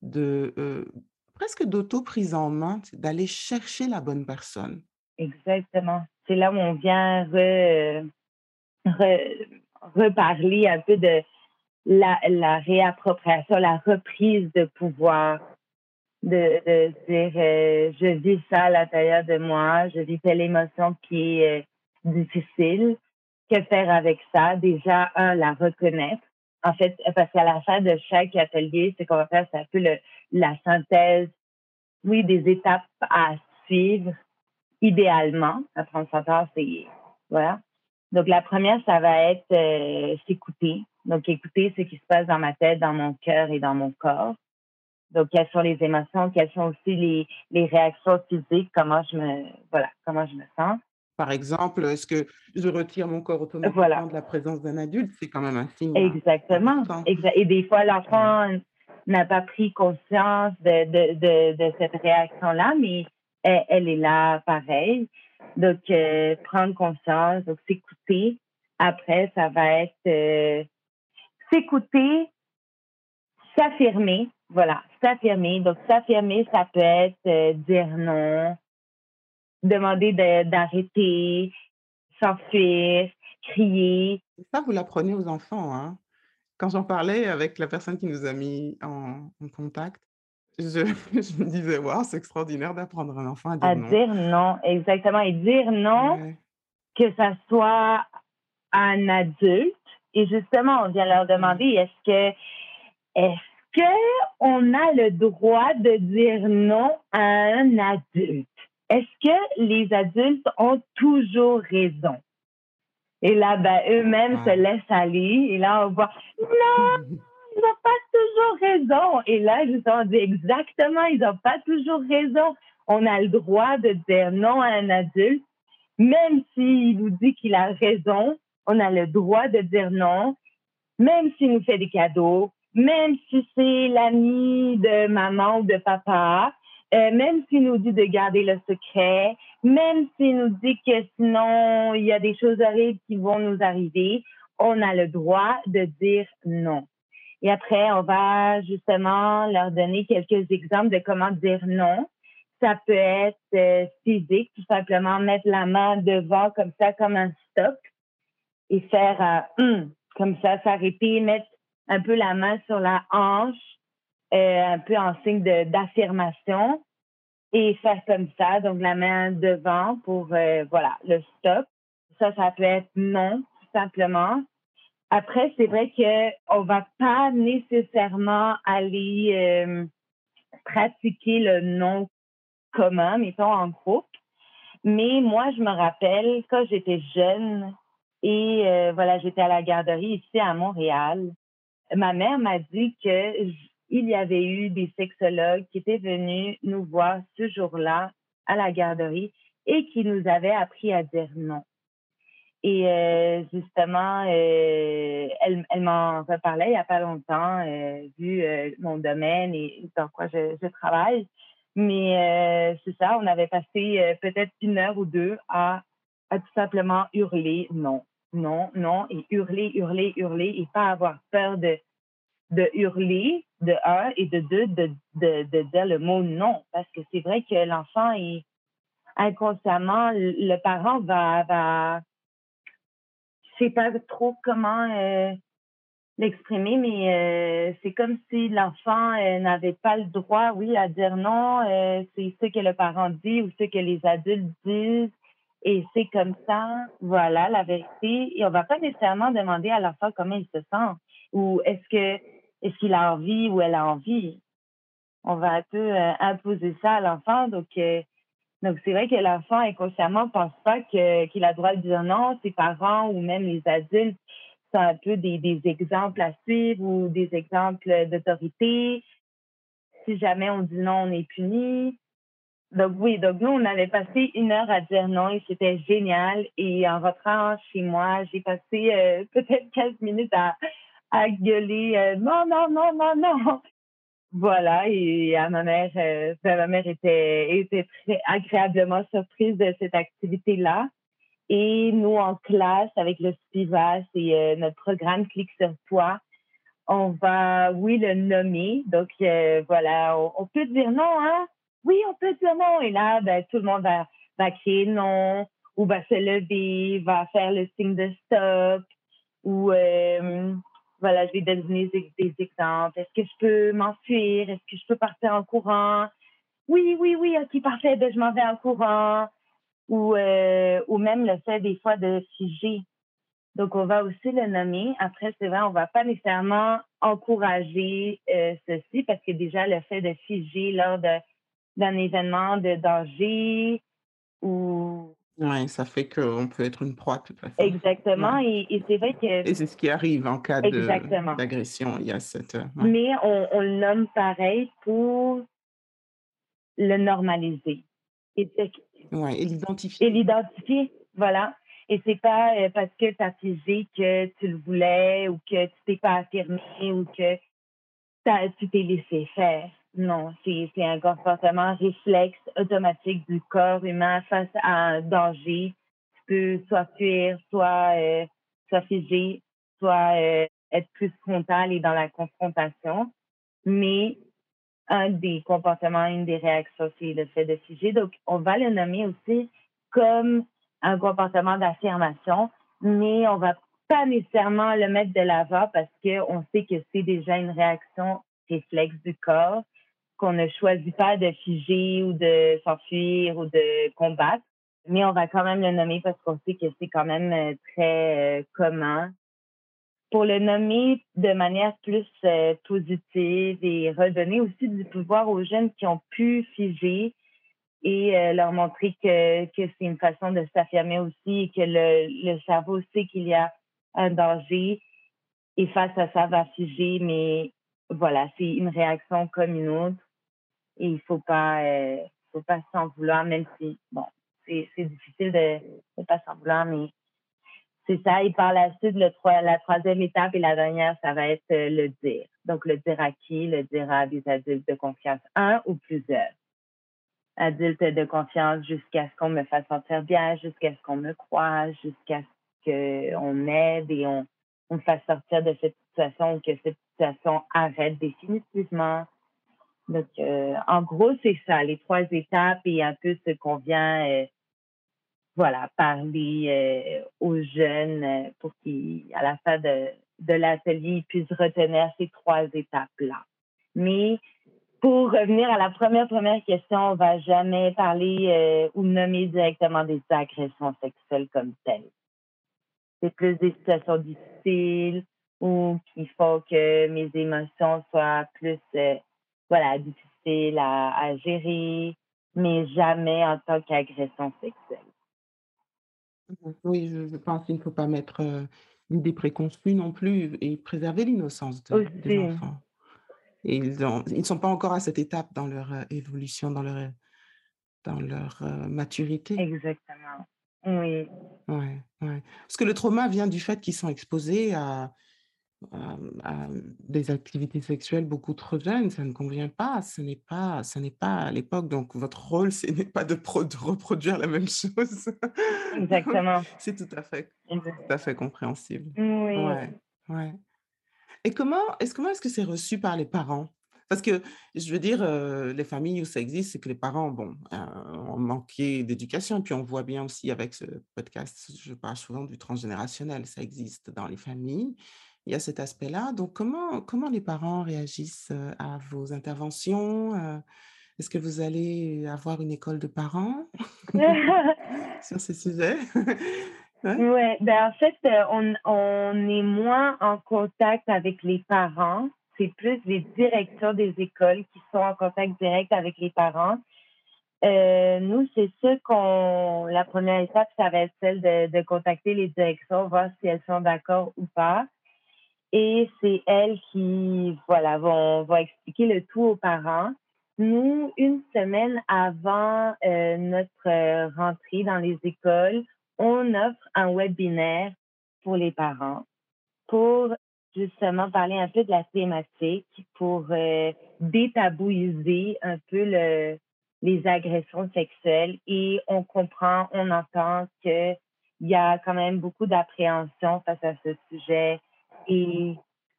de euh, presque d'auto-prise en main, d'aller chercher la bonne personne. Exactement. C'est là où on vient reparler un peu de la, réappropriation, la reprise de pouvoir, de, de dire euh, je vis ça à l'intérieur de moi, je vis telle émotion qui est euh, difficile. Que faire avec ça? Déjà, un, la reconnaître. En fait, parce qu'à la fin de chaque atelier, ce qu'on va faire, c'est un peu le, la synthèse, oui, des étapes à suivre idéalement. Apprendre s'entendre, c'est voilà. Donc la première, ça va être euh, s'écouter, donc, écouter ce qui se passe dans ma tête, dans mon cœur et dans mon corps. Donc, quelles sont les émotions, quelles sont aussi les, les réactions physiques, comment je me, voilà, comment je me sens. Par exemple, est-ce que je retire mon corps automatiquement de la présence d'un adulte? C'est quand même un signe. Exactement. Et des fois, l'enfant n'a pas pris conscience de, de, de, de cette réaction-là, mais elle, est là pareil. Donc, euh, prendre conscience, donc s'écouter. Après, ça va être euh, s'écouter, s'affirmer, voilà, s'affirmer. Donc, s'affirmer, ça peut être euh, dire non, demander d'arrêter, s'enfuir, crier. Ça, vous l'apprenez aux enfants, hein? Quand j'en parlais avec la personne qui nous a mis en, contact, je, me disais, waouh, c'est extraordinaire d'apprendre un enfant à dire non. À dire non, exactement. Et dire non, que ça soit un adulte et justement, on vient leur demander est-ce que est-ce que on a le droit de dire non à un adulte? Est-ce que les adultes ont toujours raison? Et là, ben, eux-mêmes se laissent aller. Et là, on voit non, ils n'ont pas toujours raison. Et là, justement, on dit exactement, ils n'ont pas toujours raison. On a le droit de dire non à un adulte, même s'il nous dit qu'il a raison on a le droit de dire non, même s'il nous fait des cadeaux, même si c'est l'ami de maman ou de papa, euh, même s'il nous dit de garder le secret, même s'il nous dit que sinon il y a des choses horribles qui vont nous arriver, on a le droit de dire non. Et après, on va justement leur donner quelques exemples de comment dire non. Ça peut être euh, physique, tout simplement mettre la main devant comme ça, comme un stop et faire euh, comme ça, s'arrêter, mettre un peu la main sur la hanche, euh, un peu en signe d'affirmation et faire comme ça, donc la main devant pour, euh, voilà, le stop. Ça, ça peut être non, tout simplement. Après, c'est vrai qu'on va pas nécessairement aller pratiquer le non commun, mettons en groupe. Mais moi, je me rappelle, quand j'étais jeune, et euh, voilà, j'étais à la garderie ici à Montréal. Ma mère m'a dit que il y avait eu des sexologues qui étaient venus nous voir ce jour-là à la garderie et qui nous avaient appris à dire non. Et euh, justement, euh, elle, m'en reparlait il n'y a pas longtemps, euh, vu mon domaine et dans quoi je, travaille. Mais c'est ça, on avait passé peut-être une heure ou deux à, tout simplement hurler non, non, non, et hurler, hurler, hurler, et pas avoir peur de hurler, de un, et de deux, de, de, de dire le mot non. Parce que c'est vrai que l'enfant est inconsciemment, le parent va, va je sais pas trop comment euh, l'exprimer, mais euh, c'est comme si l'enfant euh, n'avait pas le droit, oui, à dire non. c'est ce que le parent dit ou ce que les adultes disent. Et c'est comme ça, voilà, la vérité. Et on va pas nécessairement demander à l'enfant comment il se sent ou est-ce que est-ce qu'il a envie ou elle a envie. On va un peu imposer ça à l'enfant. Donc, donc, c'est vrai que l'enfant inconsciemment pense pas que, qu'il a le droit de dire non. Ses parents ou même les adultes sont un peu des, des exemples à suivre ou des exemples d'autorité. Si jamais on dit non, on est puni. Donc oui, donc nous, on avait passé une heure à dire non et c'était génial. Et en rentrant chez moi, j'ai passé euh, peut-être 15 minutes à, à gueuler euh, non, non, non, non, non. Voilà, et à ma mère, euh, ben, ma mère était, était très agréablement surprise de cette activité-là. Et nous, en classe, avec le SPIVAS et euh, notre programme Clic sur toi, on va, oui, le nommer. Donc, euh, voilà, on, peut dire non, hein? Oui, on peut dire non. Et là, ben, tout le monde va, va crier non, ou va se lever, va faire le signe de stop, ou voilà, je vais donner des, exemples. Est-ce que je peux m'enfuir? Est-ce que je peux partir en courant? Oui, oui, oui, ok, parfait, ben, je m'en vais en courant. Ou, euh, ou même le fait des fois de figer. Donc, on va aussi le nommer. Après, c'est vrai, on va pas nécessairement encourager euh, ceci parce que déjà, le fait de figer lors d'un événement de danger ou oui, ça fait qu'on peut être une proie, de toute façon. Exactement. Et, c'est vrai que. Et c'est ce qui arrive en cas d'agression. Il y a cette. Euh, Mais on, on, le nomme pareil pour le normaliser. Et, ouais, et l'identifier. Et l'identifier, voilà. Et c'est pas euh, parce que tu as figé que tu le voulais ou que tu t'es pas affirmé ou que tu t'es laissé faire. Non, c'est un comportement réflexe automatique du corps humain face à un danger. Tu peux soit fuir, soit, euh, soit figer, soit euh, être plus frontal et dans la confrontation. Mais un des comportements, une des réactions, c'est le fait de figer. Donc, on va le nommer aussi comme un comportement d'affirmation, mais on va pas nécessairement le mettre de l'avant parce qu'on sait que c'est déjà une réaction réflexe du corps qu'on ne choisit pas de figer ou de s'enfuir ou de combattre, mais on va quand même le nommer parce qu'on sait que c'est quand même euh, très euh, commun. Pour le nommer de manière plus euh, positive et redonner aussi du pouvoir aux jeunes qui ont pu figer et leur montrer que, que c'est une façon de s'affirmer aussi et que le, le cerveau sait qu'il y a un danger et face à ça va figer, mais voilà, c'est une réaction comme une autre et il faut pas euh, faut pas s'en vouloir même si bon c'est difficile de ne pas s'en vouloir mais c'est ça. Et par la suite le la troisième étape et la dernière ça va être euh, le dire. Donc le dire à qui? Le dire à des adultes de confiance un ou plusieurs. Adultes de confiance jusqu'à ce qu'on me fasse sentir bien jusqu'à ce qu'on me croie jusqu'à ce qu'on aide et on on me fasse sortir de cette situation ou que cette situation arrête définitivement donc, euh, en gros, c'est ça, les trois étapes et un peu ce qu'on vient, euh, voilà, parler euh, aux jeunes pour qu'ils, à la fin de, l'atelier, puissent retenir ces trois étapes-là. Mais pour revenir à la première première question, on va jamais parler ou nommer directement des agressions sexuelles comme telles. C'est plus des situations difficiles ou qui font que mes émotions soient plus voilà, difficile à, à gérer, mais jamais en tant qu'agression sexuelle. Mmh oui, je, pense qu'il ne faut pas mettre euh, l'idée préconçue non plus et préserver l'innocence de, des enfants. Et ils ne sont pas encore à cette étape dans leur évolution, dans leur, dans leur maturité. Exactement. Oui. Ouais, ouais. Parce que le trauma vient du fait qu'ils sont exposés à, à, des activités sexuelles beaucoup trop jeunes. Ça ne convient pas. Ce n'est pas, ce n'est pas à l'époque. Donc, votre rôle, ce n'est pas de, de, reproduire la même chose. Exactement. C'est tout à fait, tout à fait compréhensible. Oui. Ouais, ouais. Et comment est-ce comment est-ce que c'est reçu par les parents? Parce que, je veux dire, les familles où ça existe, c'est que les parents, bon, ont manqué d'éducation. Et puis, on voit bien aussi avec ce podcast, je parle souvent du transgénérationnel, ça existe dans les familles. Il y a cet aspect-là. Donc, comment, comment les parents réagissent à vos interventions Est-ce que vous allez avoir une école de parents sur ces sujets? Oui, ouais, ben en fait, on, on est moins en contact avec les parents c'est plus les directeurs des écoles qui sont en contact direct avec les parents. Euh, nous, c'est sûr qu'on, la première étape, ça va être celle de, contacter les directions, voir si elles sont d'accord ou pas. Et c'est elles qui, voilà, vont, vont expliquer le tout aux parents. Nous, une semaine avant euh, notre rentrée dans les écoles, on offre un webinaire pour les parents pour justement parler un peu de la thématique pour euh, détabouiser un peu le, les agressions sexuelles et on comprend, on entend qu'il y a quand même beaucoup d'appréhension face à ce sujet et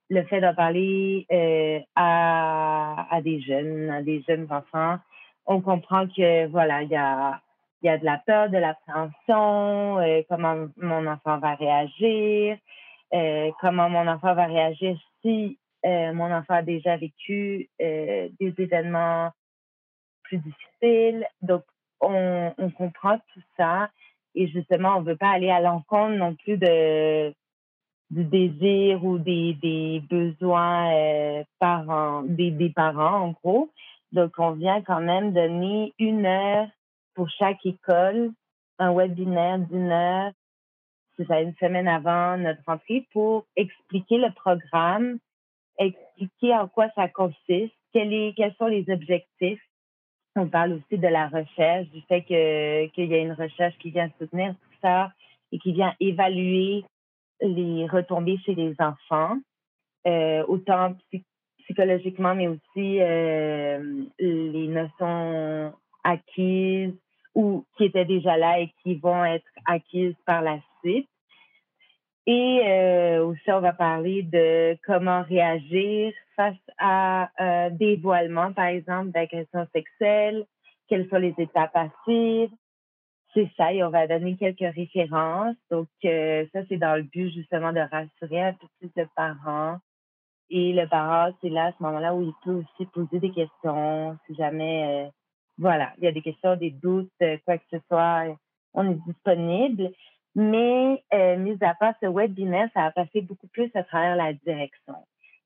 le fait d'en parler euh, à, à des jeunes, à des jeunes enfants, on comprend que voilà, il y a, y a de la peur, de l'appréhension, euh, comment mon enfant va réagir, euh, comment mon enfant va réagir si euh, mon enfant a déjà vécu des événements plus difficiles. Donc, on, on, comprend tout ça et justement, on ne veut pas aller à l'encontre non plus de du désir ou des, des besoins parents, des, des parents, en gros. Donc, on vient quand même donner une heure pour chaque école, un webinaire d'une heure c'est ça, une semaine avant notre rentrée, pour expliquer le programme, expliquer en quoi ça consiste, est, quels sont les objectifs. On parle aussi de la recherche, du fait que qu'il y a une recherche qui vient soutenir tout ça et qui vient évaluer les retombées chez les enfants, euh, autant psychologiquement, mais aussi euh, les notions acquises ou qui étaient déjà là et qui vont être acquises par la suite. Et euh, aussi, on va parler de comment réagir face à un dévoilement, par exemple, d'agression sexuelle, quelles sont les étapes à. C'est ça, et on va donner quelques références. Donc, euh, ça, c'est dans le but justement de rassurer un peu plus le parent. Et le parent, c'est là, à ce moment-là, où il peut aussi poser des questions, si jamais, euh, voilà, il y a des questions, des doutes, quoi que ce soit, on est disponible. Mais, euh, mis à part ce webinaire, ça a passé beaucoup plus à travers la direction.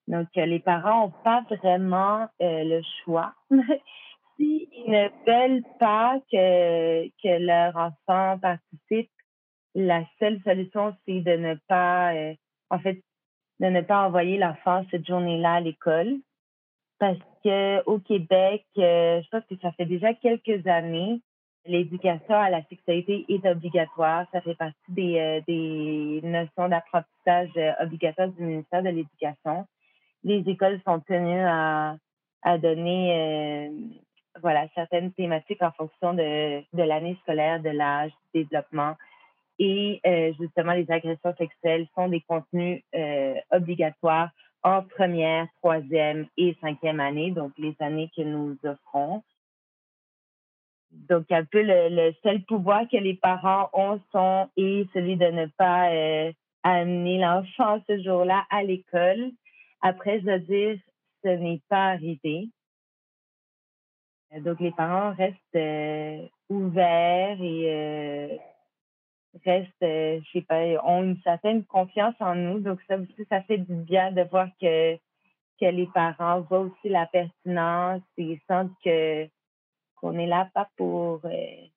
Donc, euh, les parents n'ont pas vraiment euh, le choix. S'ils ne veulent pas que, que leur enfant participe, la seule solution, c'est de ne pas, euh, en fait, de ne pas envoyer l'enfant cette journée-là à l'école. Parce que au Québec, je pense que ça fait déjà quelques années l'éducation à la sexualité est obligatoire. Ça fait partie des, euh, des notions d'apprentissage euh, obligatoires du ministère de l'Éducation. Les écoles sont tenues à, à donner euh, voilà, certaines thématiques en fonction de, de l'année scolaire, de l'âge, du développement. Et justement, les agressions sexuelles sont des contenus obligatoires en première, troisième et cinquième année, donc les années que nous offrons. Donc, un peu le, seul pouvoir que les parents ont sont et celui de ne pas euh, amener l'enfant ce jour-là à l'école. Après, je veux dire, ce n'est pas arrivé. Donc, les parents restent euh, ouverts et euh, restent, je sais pas, ont une certaine confiance en nous. Donc, ça aussi, ça fait du bien de voir que, que les parents voient aussi la pertinence et sentent que qu'on est là pas pour euh,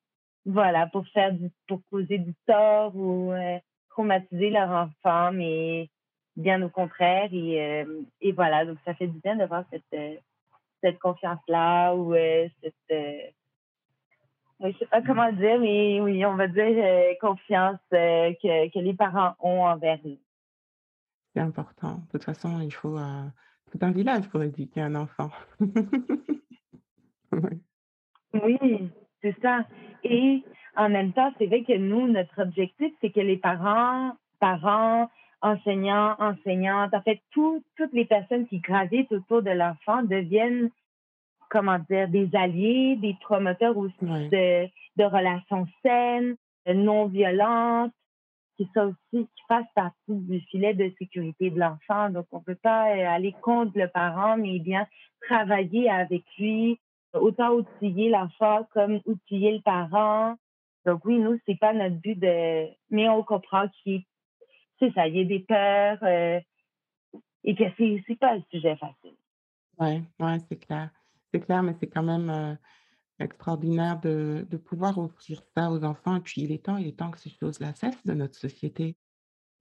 voilà pour faire du, pour causer du tort ou euh, traumatiser leur enfant mais bien au contraire. Et, et voilà, donc ça fait du bien d'avoir cette, cette confiance-là ou cette je sais pas comment dire, mais oui, on va dire confiance que, que, les parents ont envers nous. C'est important. De toute façon, il faut tout un village pour éduquer un enfant. Oui, c'est ça. Et en même temps, c'est vrai que nous, notre objectif, c'est que les parents, parents, enseignants, enseignantes, en fait, toutes les personnes qui gravitent autour de l'enfant deviennent, comment dire, des alliés, des promoteurs aussi de, de relations saines, non violentes, qui ça aussi, qui fassent partie du filet de sécurité de l'enfant. Donc, on peut pas aller contre le parent, mais bien travailler avec lui, autant outiller l'enfant comme outiller le parent. Donc oui, nous, c'est pas notre but de... Mais on comprend qu'il c'est ça, y a des peurs euh, et que c'est, pas un sujet facile. Oui, ouais, c'est clair. C'est clair, mais c'est quand même euh, extraordinaire de, de pouvoir offrir ça aux enfants. Et puis, il est temps, il est temps que ces choses-là cessent de notre société.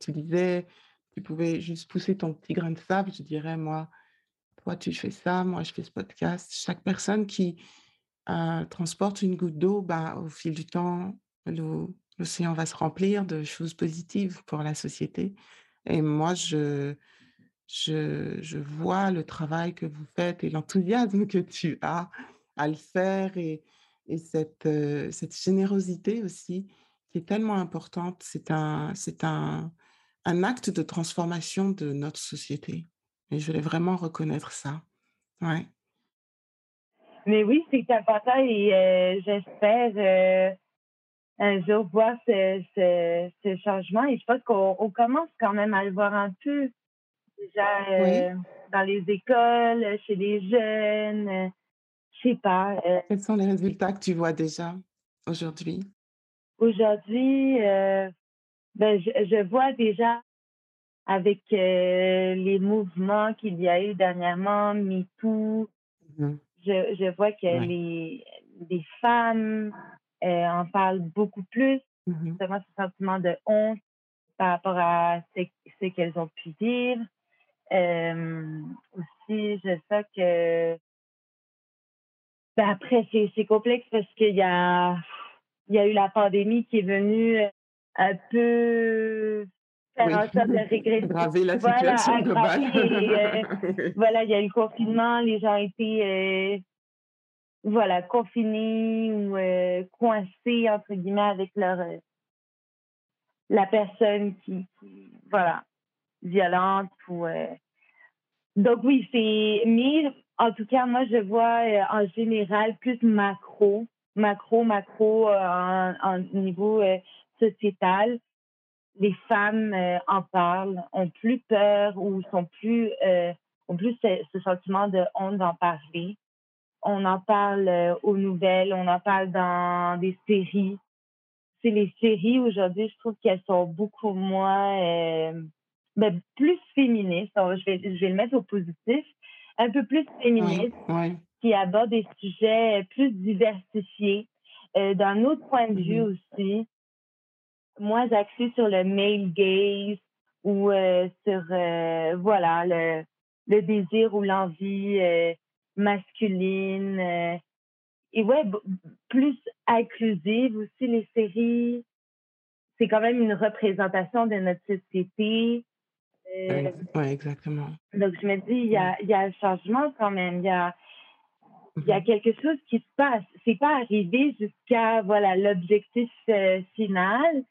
Tu disais, tu pouvais juste pousser ton petit grain de sable, je dirais, moi, toi, tu fais ça, moi, je fais ce podcast. Chaque personne qui euh, transporte une goutte d'eau, bah, au fil du temps, l'océan va se remplir de choses positives pour la société. Et moi, je, je, vois le travail que vous faites et l'enthousiasme que tu as à le faire et, et cette, euh, cette générosité aussi qui est tellement importante. C'est un, c'est un, un acte de transformation de notre société. Et je voulais vraiment reconnaître ça. Ouais. Mais oui, c'est important et euh, j'espère euh, un jour voir ce, ce, ce, changement. Et je pense qu'on commence quand même à le voir un peu déjà euh, dans les écoles, chez les jeunes. je sais pas. Quels sont les résultats que tu vois déjà aujourd'hui? Aujourd'hui, ben, je, je vois déjà avec euh, les mouvements qu'il y a eu dernièrement, MeToo. Mmh je, je vois que les, les femmes euh, en parlent beaucoup plus, mmh justement ce sentiment de honte par rapport à ce, ce qu'elles ont pu vivre. Euh, aussi, je sais que ben après, c'est complexe parce qu'il y a, il y a eu la pandémie qui est venue un peu faire en sorte de régresser. La situation voilà, globale. Euh, voilà, il y a eu le confinement, les gens étaient euh, voilà, confinés ou euh, coincés, entre guillemets, avec leur la personne qui, voilà, violente ou donc oui, c'est mais en tout cas, moi je vois en général plus macro, macro, macro en, niveau sociétal les femmes euh, en parlent, ont plus peur ou sont plus euh, ont plus ce, sentiment de honte d'en parler. On en parle euh, aux nouvelles, on en parle dans des séries. C'est les séries aujourd'hui, je trouve qu'elles sont beaucoup moins ben, plus féministes. je vais je vais le mettre au positif, un peu plus féministes, qui abordent des sujets plus diversifiés. d'un autre point de vue mm-hmm. aussi, moins axé sur le male gaze ou euh, sur euh, voilà le, le désir ou l'envie euh, masculine et ouais plus inclusive aussi les séries c'est quand même une représentation de notre société oui exactement donc je me dis il y a il y a un changement quand même il y a il y a mm-hmm. quelque chose qui se passe. C'est pas arrivé jusqu'à voilà l'objectif final,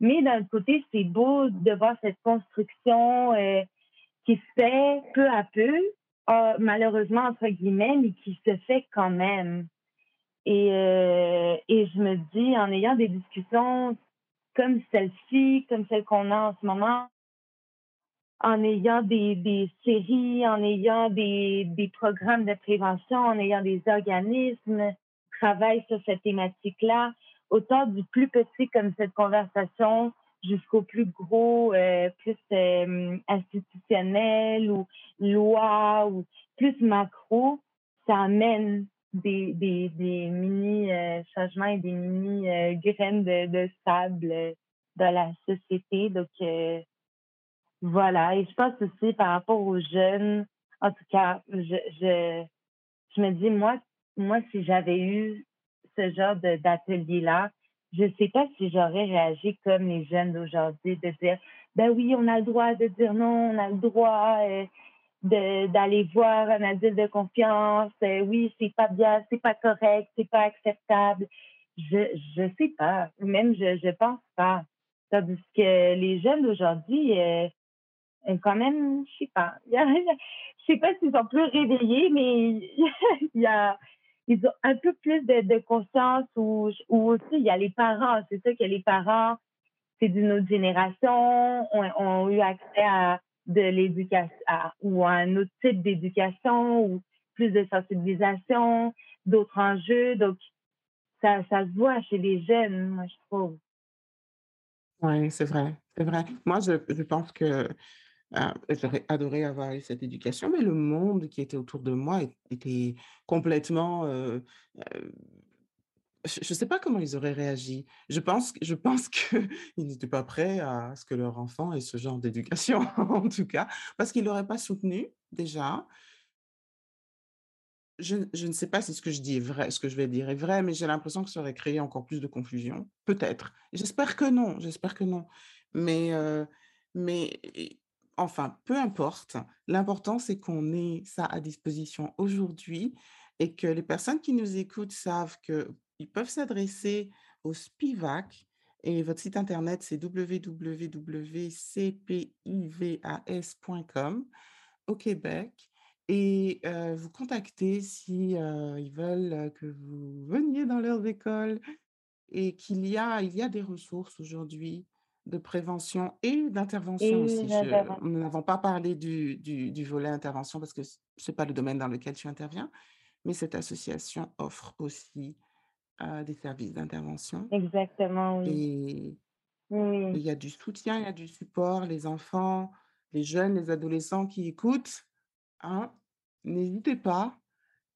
mais d'un côté, c'est beau de voir cette construction euh, qui se fait peu à peu, malheureusement, entre guillemets, mais qui se fait quand même. Et, euh, et je me dis, en ayant des discussions comme celle-ci, comme celle qu'on a en ce moment, en ayant des, des séries, en ayant des, des programmes de prévention, en ayant des organismes qui travaillent sur cette thématique-là, autant du plus petit comme cette conversation jusqu'au plus gros, euh, plus euh, institutionnel ou loi ou plus macro, ça amène des, des, des mini euh, changements et des mini graines de, de sable dans la société. Donc, voilà et je pense aussi par rapport aux jeunes, en tout cas, je je je me dis moi moi si j'avais eu ce genre d'atelier-là, je sais pas si j'aurais réagi comme les jeunes d'aujourd'hui, de dire ben oui, on a le droit de dire non, on a le droit euh, d'aller voir un adulte de confiance. euh, oui, c'est pas bien, c'est pas correct, c'est pas acceptable. Je je sais pas, même je je pense pas. Tandis que les jeunes d'aujourd'hui, euh, euh, quand même, je sais pas. Je sais pas s'ils sont plus réveillés, mais il y a ils ont un peu plus de, conscience ou, aussi il y a les parents. C'est ça que les parents, c'est d'une autre génération, ont, ont eu accès à l'éducation ou à un autre type d'éducation ou plus de sensibilisation, d'autres enjeux. Donc, ça, se voit chez les jeunes, moi, je trouve. Oui, c'est vrai, c'est vrai. Moi, je pense que euh, j'aurais adoré avoir eu cette éducation, mais le monde qui était autour de moi était complètement... euh, euh, je ne sais pas comment ils auraient réagi. Je pense, je pense qu'ils n'étaient pas prêts à ce que leur enfant ait ce genre d'éducation, en tout cas, parce qu'ils ne l'auraient pas soutenu déjà. Je, ne sais pas si ce que je dis est vrai, ce que je vais dire est vrai, mais j'ai l'impression que ça aurait créé encore plus de confusion. Peut-être. J'espère que non, j'espère que non. Mais, euh, mais enfin, peu importe. L'important, c'est qu'on ait ça à disposition aujourd'hui et que les personnes qui nous écoutent savent qu'ils peuvent s'adresser au SPIVAC. Et votre site internet, c'est www.cpivas.com au Québec et heu, vous contacter si, heu, ils veulent, que vous veniez dans leurs écoles et qu'il y a il y a des ressources aujourd'hui de prévention et d'intervention aussi. Je nous n'avons pas parlé du du du volet intervention parce que c c'est pas le domaine dans lequel tu interviens, mais cette association offre aussi, heu, des services d'intervention Exactement, oui. et Oui, il y a du soutien, il y a du support. Les enfants, les jeunes, les adolescents qui écoutent, hein, n'hésitez pas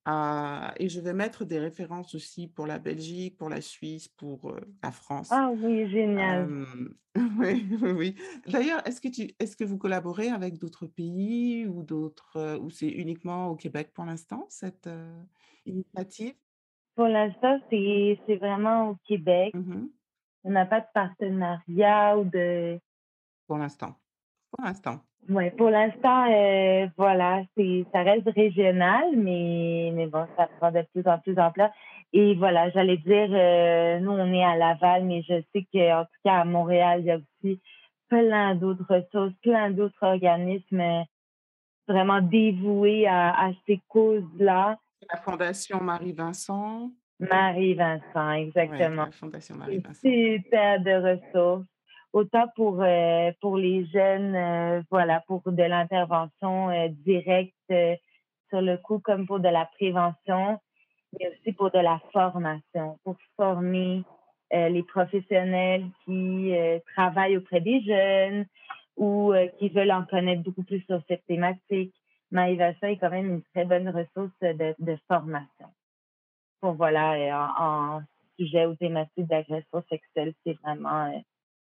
à et je vais mettre des références aussi pour la Belgique, pour la Suisse, pour, la France. Ah oui, génial. Oui, oui, oui. D'ailleurs, est-ce que tu est-ce que vous collaborez avec d'autres pays ou d'autres, ou c'est uniquement au Québec pour l'instant, cette, heu, initiative? Pour l'instant, c'est c'est vraiment au Québec. Mmh On n'a pas de partenariat ou de Pour l'instant. Pour l'instant. Ouais, pour l'instant, heu, voilà, c'est ça reste régional, mais mais bon, ça prend de plus en plus d'ampleur et voilà, j'allais dire, heu, nous, on est à Laval, mais je sais qu'en tout cas à Montréal, il y a aussi plein d'autres ressources, plein d'autres organismes, heu, vraiment dévoués à à ces causes-là. La Fondation Marie-Vincent. Marie-Vincent, Ouais, exactement. la Fondation Marie-Vincent. super de ressources, autant pour, heu, pour les jeunes, heu, voilà, pour de l'intervention, heu, directe, sur le coup, comme pour de la prévention, mais aussi pour de la formation, pour former, les professionnels qui, travaillent auprès des jeunes ou, qui veulent en connaître beaucoup plus sur cette thématique. Marie-Vincent est quand même une très bonne ressource de de formation. Pour voilà, en en sujet ou thématique d'agression sexuelle, c'est vraiment,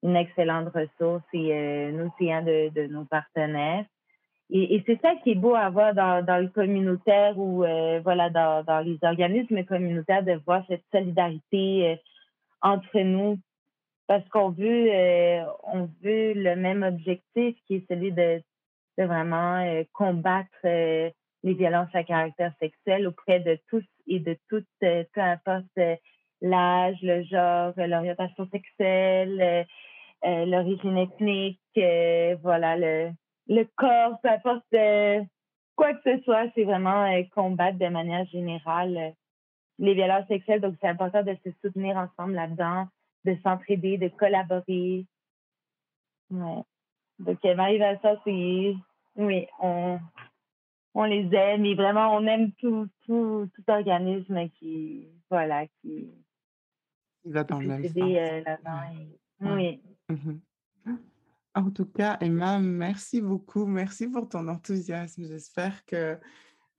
une excellente ressource et c'est un de nos partenaires. Et c'est ça qui est beau à voir dans le communautaire ou heu, voilà, dans les organismes communautaires, de voir cette solidarité, heu, entre nous. Parce qu'on veut, heu, on veut le même objectif qui est celui de vraiment, combattre, les violences à caractère sexuel auprès de tous et de toutes, peu importe, l'âge, le genre, euh, l'orientation sexuelle, heu, l'origine ethnique, heu, voilà, le le corps, peu importe, heu, quoi que ce soit, c'est vraiment, combattre de manière générale, les violences sexuelles. Donc c'est important de se soutenir ensemble là-dedans, de s'entraider, de collaborer. Ouais. Donc Marie-Vincent, c'est oui, on on les aime et vraiment on aime tout tout tout organisme qui voilà, qui Il va dans le même sens. Ouais, et oui. Mmh En tout cas, Emma, merci beaucoup. Merci pour ton enthousiasme. J'espère que,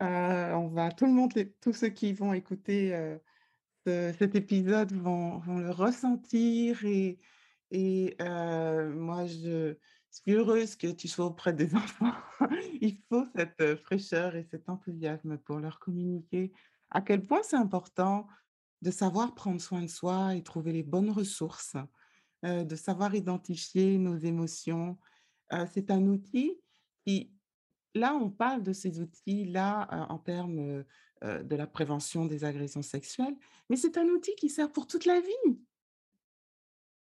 heu, on va tout le monde tous ceux qui vont écouter, ce cet épisode vont le ressentir et heu, moi Je suis heureuse que tu sois auprès des enfants. Il faut cette fraîcheur et cet enthousiasme pour leur communiquer à quel point c'est important de savoir prendre soin de soi et trouver les bonnes ressources, de savoir identifier nos émotions. c'est un outil qui, là, on parle de ces outils-là en termes de la prévention des agressions sexuelles, mais c'est un outil qui sert pour toute la vie.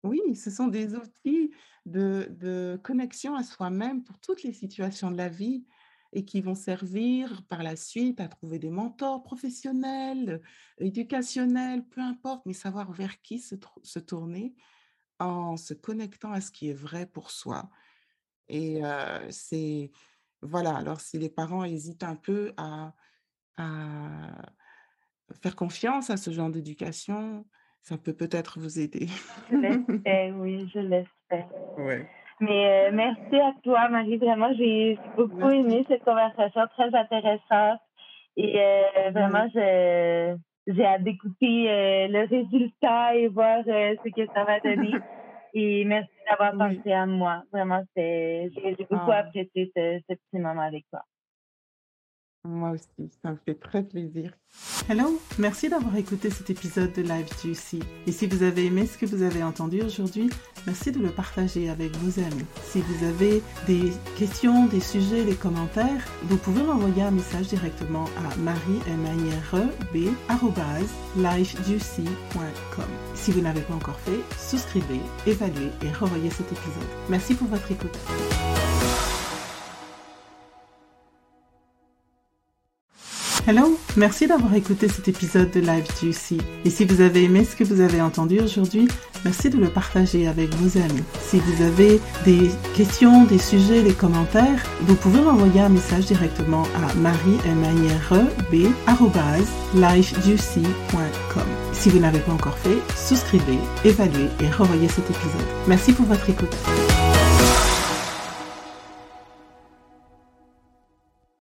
Oui, ce sont des outils de, connexion à soi-même pour toutes les situations de la vie et qui vont servir par la suite à trouver des mentors professionnels, éducationnels, peu importe, mais savoir vers qui se, se tourner en se connectant à ce qui est vrai pour soi. Et c'est, voilà, alors si les parents hésitent un peu à, à faire confiance à ce genre d'éducation, ça peut peut-être vous aider. Je l'espère, oui, je l'espère. Ouais. Mais euh, merci à toi, Marie. Vraiment, j'ai beaucoup aimé cette conversation, très intéressante. Et euh, vraiment, j'ai hâte d'écouter euh, le résultat et voir ce que ça va donner. et merci d'avoir pensé à moi. Vraiment, j'ai beaucoup ah. apprécié ce, ce petit moment avec toi. Moi aussi, ça me fait très plaisir. Hello, merci d'avoir écouté cet épisode de Live Juicy. Et si vous avez aimé ce que vous avez entendu aujourd'hui, merci de le partager avec vos amis. Si vous avez des questions, des sujets, des commentaires, vous pouvez m'envoyer un message directement à marie Si vous n'avez pas encore fait, souscrivez, évaluez et revoyez cet épisode. Merci pour votre écoute. Hello, merci d'avoir écouté cet épisode de Live Juicy. Et si vous avez aimé ce que vous avez entendu aujourd'hui, merci de le partager avec vos amis. Si vous avez des questions, des sujets, des commentaires, vous pouvez m'envoyer un message directement à marie Si vous n'avez pas encore fait, souscrivez, évaluez et revoyez cet épisode. Merci pour votre écoute.